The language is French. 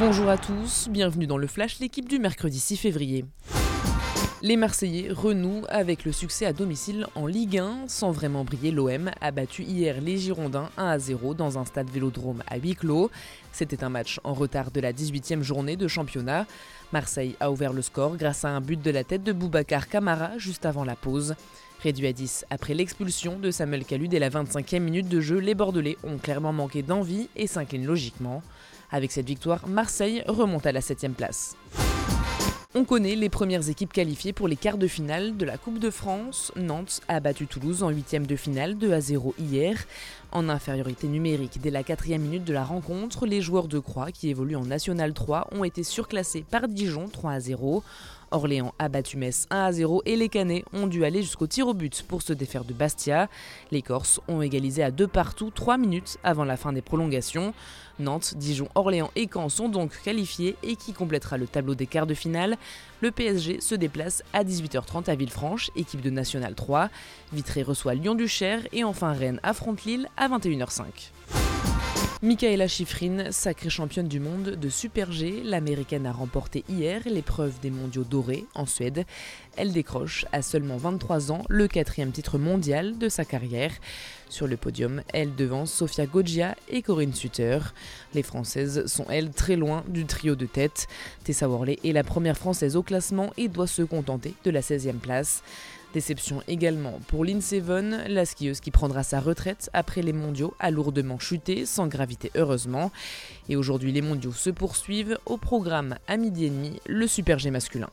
Bonjour à tous, bienvenue dans le Flash, l'équipe du mercredi 6 février. Les Marseillais renouent avec le succès à domicile en Ligue 1. Sans vraiment briller, l'OM a battu hier les Girondins 1 à 0 dans un stade vélodrome à huis clos. C'était un match en retard de la 18e journée de championnat. Marseille a ouvert le score grâce à un but de la tête de Boubacar Camara juste avant la pause. Réduit à 10 après l'expulsion de Samuel Calu dès la 25e minute de jeu, les Bordelais ont clairement manqué d'envie et s'inclinent logiquement. Avec cette victoire, Marseille remonte à la 7 place. On connaît les premières équipes qualifiées pour les quarts de finale de la Coupe de France. Nantes a battu Toulouse en huitième de finale 2 à 0 hier. En infériorité numérique dès la quatrième minute de la rencontre, les joueurs de Croix qui évoluent en National 3 ont été surclassés par Dijon 3 à 0. Orléans a battu Metz 1 à 0 et les Canets ont dû aller jusqu'au tir au but pour se défaire de Bastia. Les Corses ont égalisé à deux partout 3 minutes avant la fin des prolongations. Nantes, Dijon, Orléans et Caen sont donc qualifiés et qui complétera le tableau des quarts de finale. Le PSG se déplace à 18h30 à Villefranche, équipe de National 3. Vitré reçoit Lyon-du-Cher et enfin Rennes affronte Lille à 21h05. Michaela Schifrin, sacrée championne du monde de Super G, l'américaine a remporté hier l'épreuve des mondiaux dorés en Suède. Elle décroche à seulement 23 ans le quatrième titre mondial de sa carrière. Sur le podium, elle devance Sofia Goggia et Corinne Sutter. Les Françaises sont elles très loin du trio de tête. Tessa Worley est la première Française au classement et doit se contenter de la 16e place. Déception également pour Lynn Seven, la skieuse qui prendra sa retraite après les mondiaux a lourdement chuté, sans gravité heureusement. Et aujourd'hui les mondiaux se poursuivent au programme à midi et demi, le Super G masculin.